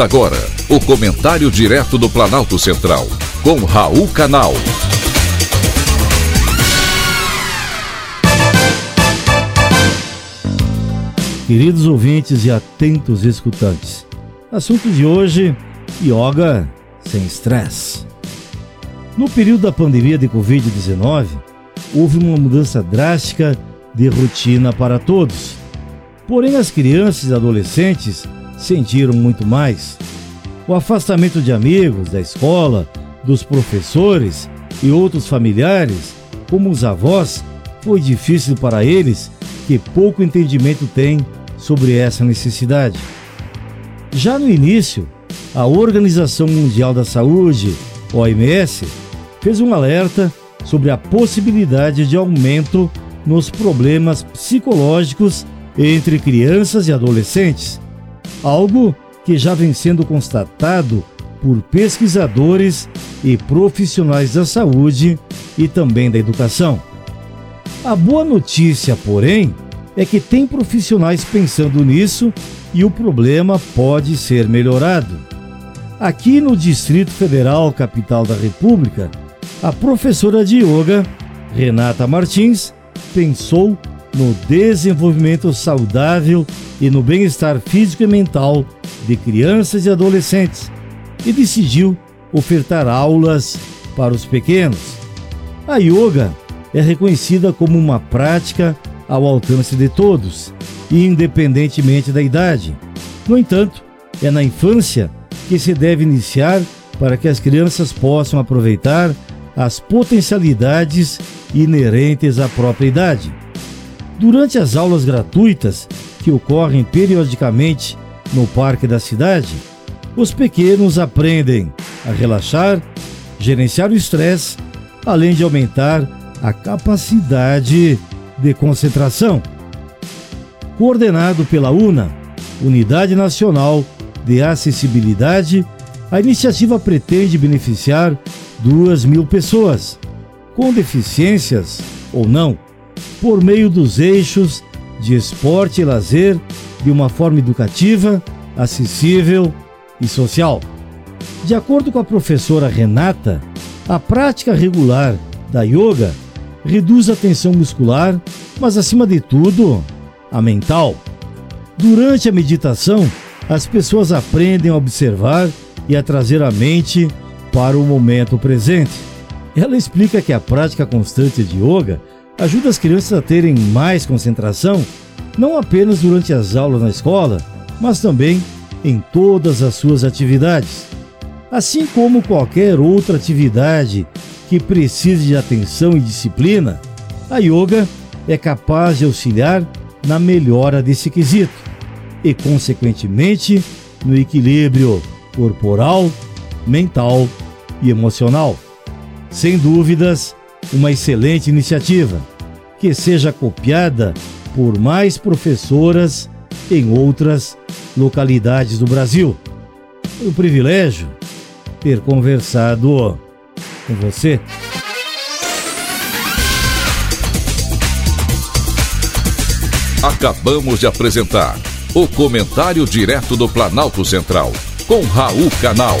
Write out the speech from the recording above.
Agora o comentário direto do Planalto Central, com Raul Canal. Queridos ouvintes e atentos escutantes, assunto de hoje: yoga sem estresse. No período da pandemia de Covid-19, houve uma mudança drástica de rotina para todos. Porém, as crianças e adolescentes sentiram muito mais. O afastamento de amigos, da escola, dos professores e outros familiares, como os avós, foi difícil para eles que pouco entendimento têm sobre essa necessidade. Já no início, a Organização Mundial da Saúde, OMS, fez um alerta sobre a possibilidade de aumento nos problemas psicológicos entre crianças e adolescentes, algo que já vem sendo constatado por pesquisadores e profissionais da saúde e também da educação. A boa notícia, porém, é que tem profissionais pensando nisso e o problema pode ser melhorado. Aqui no Distrito Federal, capital da República, a professora de yoga, Renata Martins, pensou no desenvolvimento saudável e no bem-estar físico e mental de crianças e adolescentes e decidiu ofertar aulas para os pequenos. A yoga é reconhecida como uma prática ao alcance de todos, independentemente da idade. No entanto, é na infância que se deve iniciar para que as crianças possam aproveitar as potencialidades inerentes à própria idade. Durante as aulas gratuitas que ocorrem periodicamente no parque da cidade, os pequenos aprendem a relaxar, gerenciar o estresse, além de aumentar a capacidade de concentração. Coordenado pela UNA, Unidade Nacional de Acessibilidade, a iniciativa pretende beneficiar duas mil pessoas, com deficiências ou não, por meio dos eixos de esporte e lazer de uma forma educativa, acessível e social. De acordo com a professora Renata, a prática regular da yoga reduz a tensão muscular, mas acima de tudo, a mental. Durante a meditação, as pessoas aprendem a observar e a trazer a mente para o momento presente. Ela explica que a prática constante de yoga ajuda as crianças a terem mais concentração, não apenas durante as aulas na escola, mas também em todas as suas atividades. Assim como qualquer outra atividade que precise de atenção e disciplina, a yoga é capaz de auxiliar na melhora desse quesito e, consequentemente, no equilíbrio corporal, mental e emocional. Sem dúvidas, uma excelente iniciativa que seja copiada por mais professoras em outras localidades do Brasil. Foi um privilégio ter conversado com você. Acabamos de apresentar o Comentário Direto do Planalto Central, com Raul Canal.